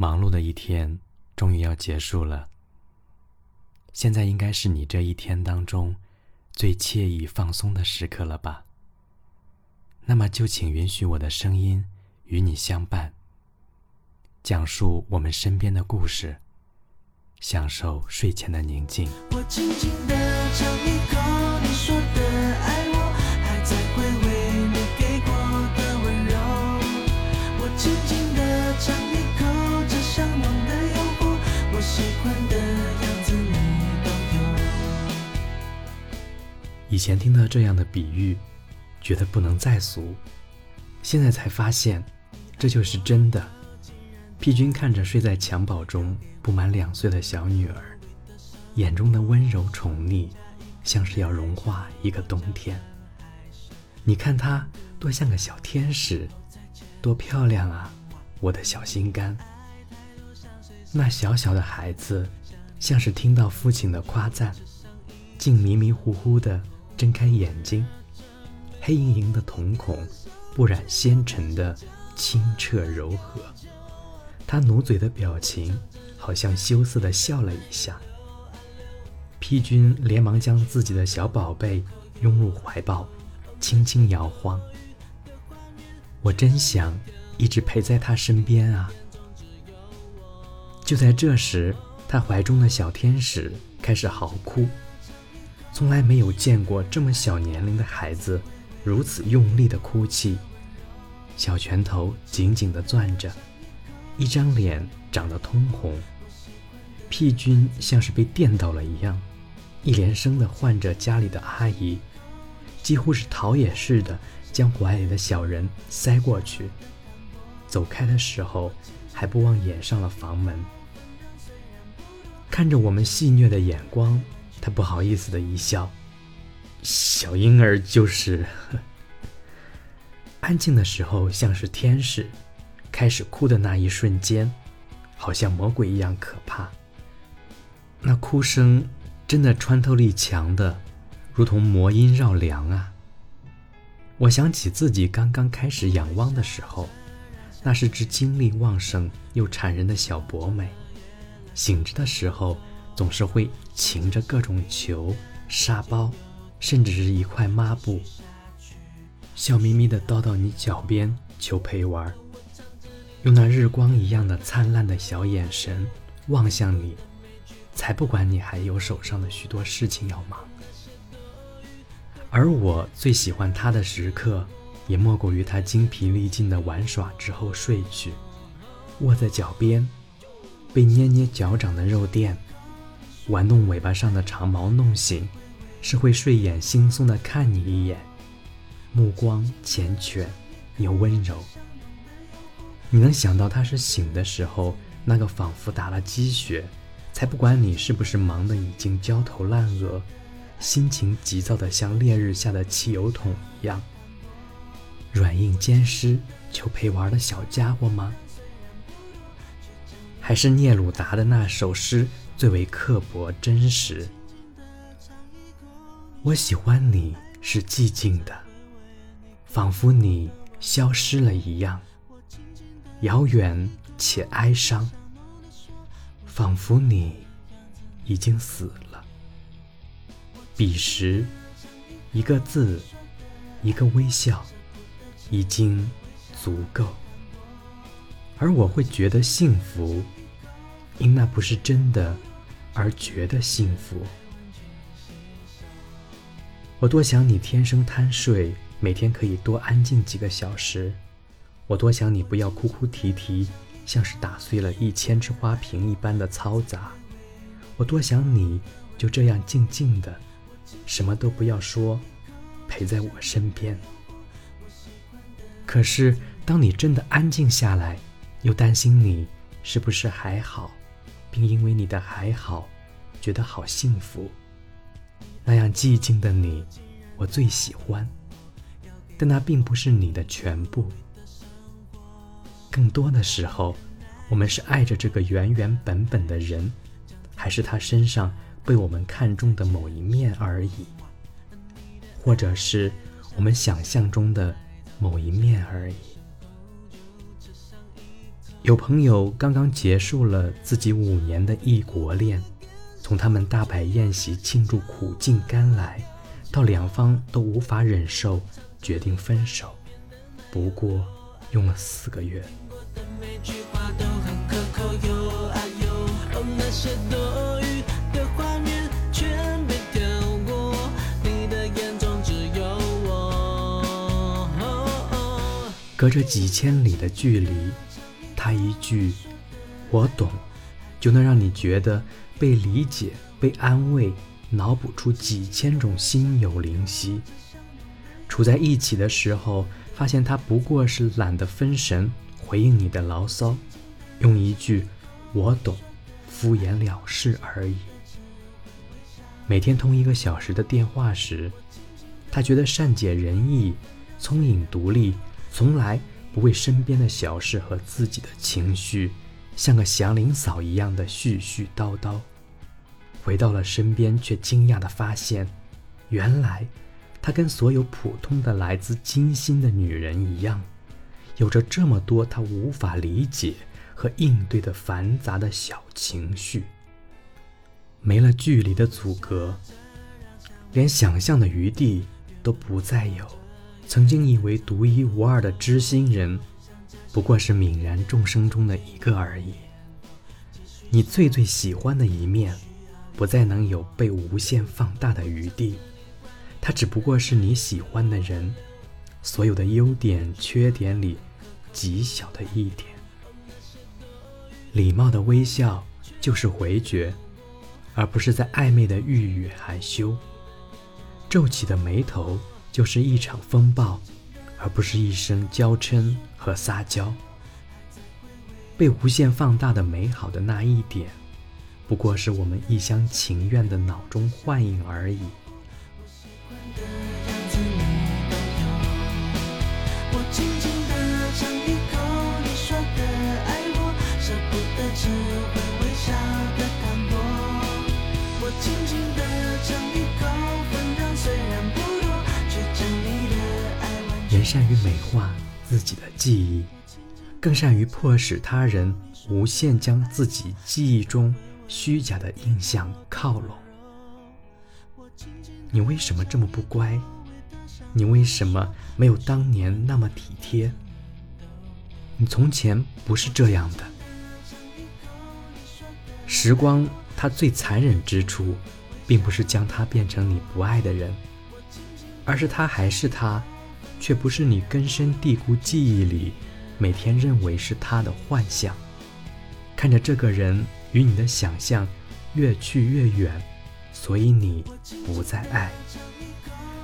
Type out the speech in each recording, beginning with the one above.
忙碌的一天终于要结束了。现在应该是你这一天当中最惬意放松的时刻了吧？那么就请允许我的声音与你相伴，讲述我们身边的故事，享受睡前的宁静。我轻轻地尝一口你说以前听到这样的比喻，觉得不能再俗，现在才发现，这就是真的。屁君看着睡在襁褓中不满两岁的小女儿，眼中的温柔宠溺，像是要融化一个冬天。你看她多像个小天使，多漂亮啊，我的小心肝。那小小的孩子，像是听到父亲的夸赞，竟迷迷糊糊的睁开眼睛，黑莹莹的瞳孔，不染纤尘的清澈柔和。他努嘴的表情，好像羞涩的笑了一下。屁君连忙将自己的小宝贝拥入怀抱，轻轻摇晃。我真想一直陪在他身边啊！就在这时，他怀中的小天使开始嚎哭。从来没有见过这么小年龄的孩子如此用力的哭泣，小拳头紧紧的攥着，一张脸长得通红。屁君像是被电到了一样，一连声的唤着家里的阿姨，几乎是逃也似的将怀里的小人塞过去。走开的时候，还不忘掩上了房门。看着我们戏谑的眼光，他不好意思的一笑。小婴儿就是安静的时候像是天使，开始哭的那一瞬间，好像魔鬼一样可怕。那哭声真的穿透力强的，如同魔音绕梁啊！我想起自己刚刚开始仰望的时候，那是只精力旺盛又缠人的小博美，醒着的时候总是会擎着各种球、沙包，甚至是一块抹布，笑眯眯地叨到你脚边求陪玩，用那日光一样的灿烂的小眼神望向你。才不管你还有手上的许多事情要忙，而我最喜欢他的时刻，也莫过于他精疲力尽的玩耍之后睡去，卧在脚边，被捏捏脚掌的肉垫，玩弄尾巴上的长毛弄醒，是会睡眼惺忪的看你一眼，目光缱绻又温柔。你能想到他是醒的时候，那个仿佛打了鸡血。才不管你是不是忙得已经焦头烂额，心情急躁的像烈日下的汽油桶一样，软硬兼施求陪玩的小家伙吗？还是聂鲁达的那首诗最为刻薄真实？我喜欢你是寂静的，仿佛你消失了一样，遥远且哀伤。仿佛你已经死了。彼时，一个字，一个微笑，已经足够。而我会觉得幸福，因那不是真的，而觉得幸福。我多想你天生贪睡，每天可以多安静几个小时。我多想你不要哭哭啼啼。像是打碎了一千只花瓶一般的嘈杂，我多想你就这样静静的，什么都不要说，陪在我身边。可是当你真的安静下来，又担心你是不是还好，并因为你的还好，觉得好幸福。那样寂静的你，我最喜欢，但那并不是你的全部。更多的时候，我们是爱着这个原原本本的人，还是他身上被我们看中的某一面而已，或者是我们想象中的某一面而已。有朋友刚刚结束了自己五年的异国恋，从他们大摆宴席庆祝苦尽甘来，到两方都无法忍受，决定分手，不过用了四个月。隔着几千里的距离，他一句“我懂”，就能让你觉得被理解、被安慰，脑补出几千种心有灵犀。处在一起的时候，发现他不过是懒得分神。回应你的牢骚，用一句“我懂”敷衍了事而已。每天通一个小时的电话时，他觉得善解人意、聪颖独立，从来不为身边的小事和自己的情绪，像个祥林嫂一样的絮絮叨叨。回到了身边，却惊讶地发现，原来他跟所有普通的来自金星的女人一样。有着这么多他无法理解和应对的繁杂的小情绪，没了距离的阻隔，连想象的余地都不再有。曾经以为独一无二的知心人，不过是泯然众生中的一个而已。你最最喜欢的一面，不再能有被无限放大的余地，他只不过是你喜欢的人，所有的优点缺点里。极小的一点，礼貌的微笑就是回绝，而不是在暧昧的欲语害羞；皱起的眉头就是一场风暴，而不是一声娇嗔和撒娇。被无限放大的美好的那一点，不过是我们一厢情愿的脑中幻影而已。善于美化自己的记忆，更善于迫使他人无限将自己记忆中虚假的印象靠拢。你为什么这么不乖？你为什么没有当年那么体贴？你从前不是这样的。时光，它最残忍之处，并不是将它变成你不爱的人，而是他还是他，却不是你根深蒂固记忆里每天认为是他的幻象。看着这个人与你的想象越去越远，所以你不再爱。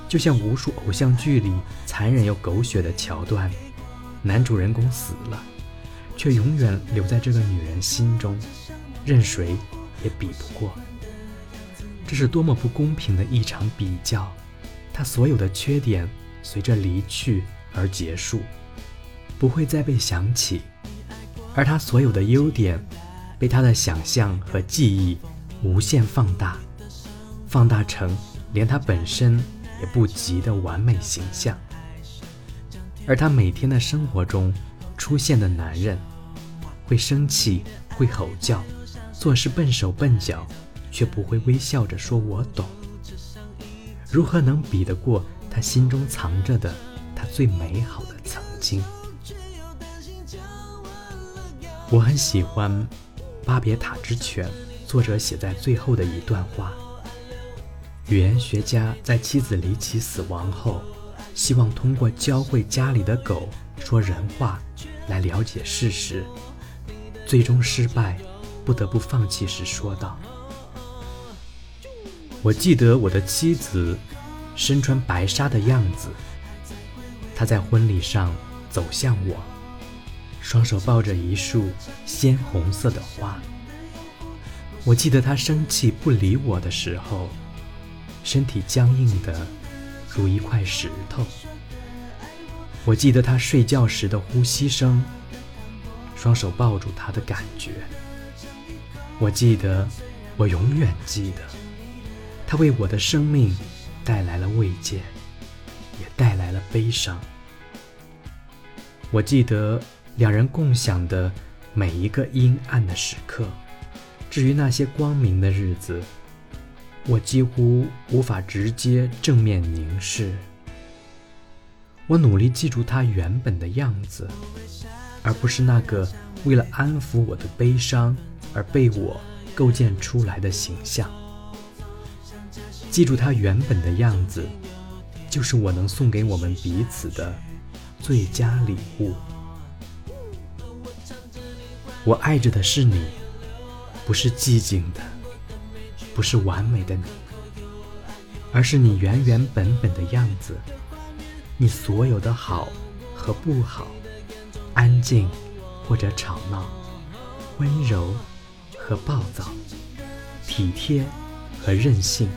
就像无数偶像剧里残忍又狗血的桥段，男主人公死了，却永远留在这个女人心中。任谁也比不过，这是多么不公平的一场比较！他所有的缺点随着离去而结束，不会再被想起；而他所有的优点，被他的想象和记忆无限放大，放大成连他本身也不及的完美形象。而他每天的生活中出现的男人，会生气，会吼叫。做事笨手笨脚，却不会微笑着说“我懂”。如何能比得过他心中藏着的他最美好的曾经？我很喜欢《巴别塔之犬》作者写在最后的一段话：语言学家在妻子离奇死亡后，希望通过教会家里的狗说人话来了解事实，最终失败。不得不放弃时说道：“我记得我的妻子身穿白纱的样子，她在婚礼上走向我，双手抱着一束鲜红色的花。我记得她生气不理我的时候，身体僵硬的如一块石头。我记得她睡觉时的呼吸声，双手抱住她的感觉。”我记得，我永远记得，他为我的生命带来了慰藉，也带来了悲伤。我记得两人共享的每一个阴暗的时刻。至于那些光明的日子，我几乎无法直接正面凝视。我努力记住他原本的样子，而不是那个为了安抚我的悲伤而被我构建出来的形象。记住它原本的样子，就是我能送给我们彼此的最佳礼物。我爱着的是你，不是寂静的，不是完美的你，而是你原原本本的样子。你所有的好和不好，安静或者吵闹，温柔和暴躁，体贴和任性，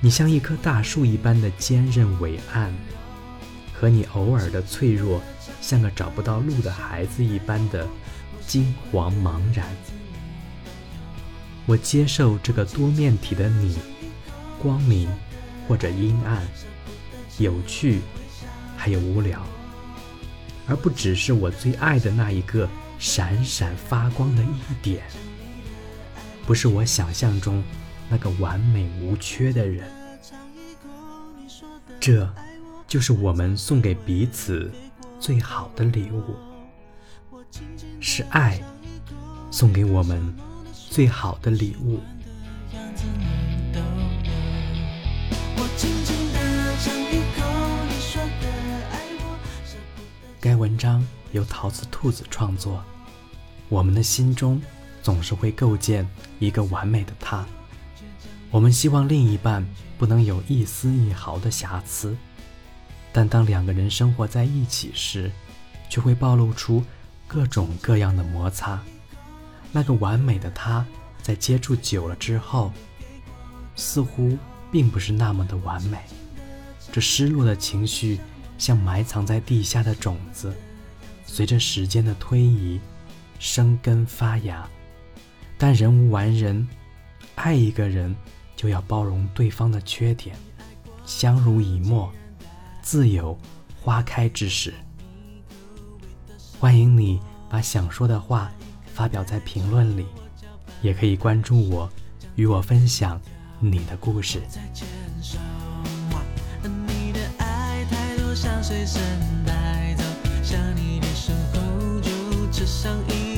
你像一棵大树一般的坚韧伟岸，和你偶尔的脆弱，像个找不到路的孩子一般的惊惶茫然。我接受这个多面体的你，光明或者阴暗。有趣，还有无聊，而不只是我最爱的那一个闪闪发光的一点，不是我想象中那个完美无缺的人。这，就是我们送给彼此最好的礼物，是爱送给我们最好的礼物。该文章由桃子兔子创作。我们的心中总是会构建一个完美的他，我们希望另一半不能有一丝一毫的瑕疵，但当两个人生活在一起时，却会暴露出各种各样的摩擦。那个完美的他，在接触久了之后，似乎并不是那么的完美。这失落的情绪。像埋藏在地下的种子，随着时间的推移，生根发芽。但人无完人，爱一个人就要包容对方的缺点，相濡以沫，自有花开之时。欢迎你把想说的话发表在评论里，也可以关注我，与我分享你的故事。随身带走，想你的时候就吃上一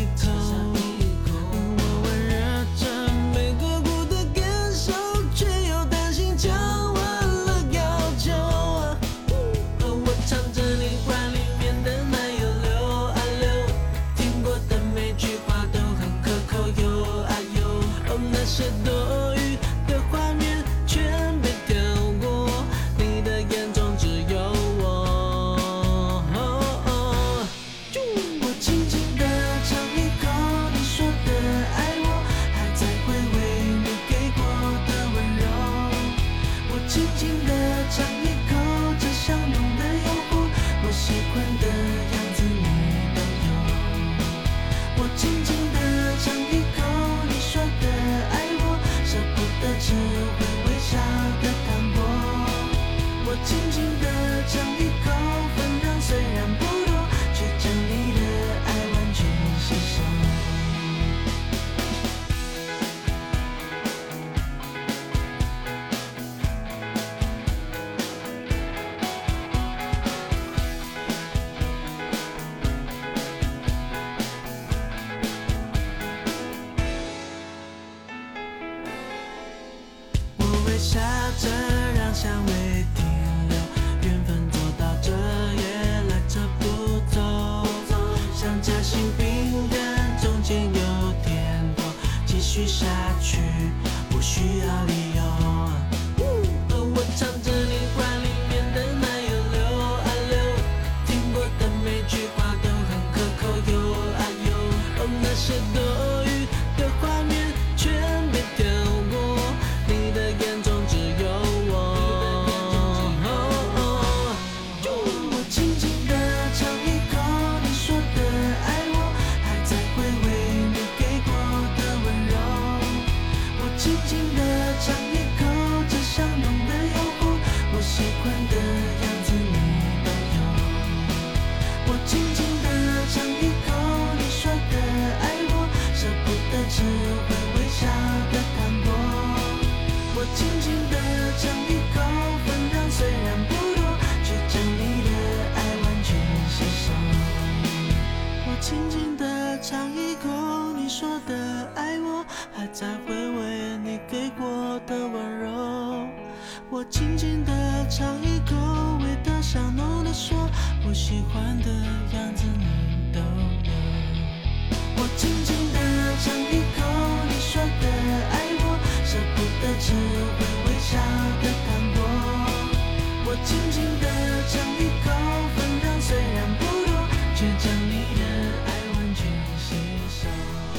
轻轻地尝一口，分量虽然不多，却将你的爱完全吸收。我微笑。下去不需要理由。哦，我尝着你话里面的奶油溜啊溜，听过的每句话都很可口。有啊有，哦那些。还在回味你给过的温柔。我轻轻地尝一口，味道香浓的说，我喜欢的样子你都有。我轻轻地尝一口，你说的爱我，舍不得只会微笑的糖果。我轻轻地尝一口，分量虽然不多，却将你的爱完全吸收。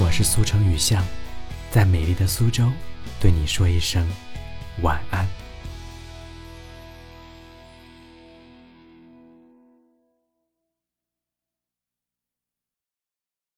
我是苏城雨巷，在美丽的苏州，对你说一声晚安。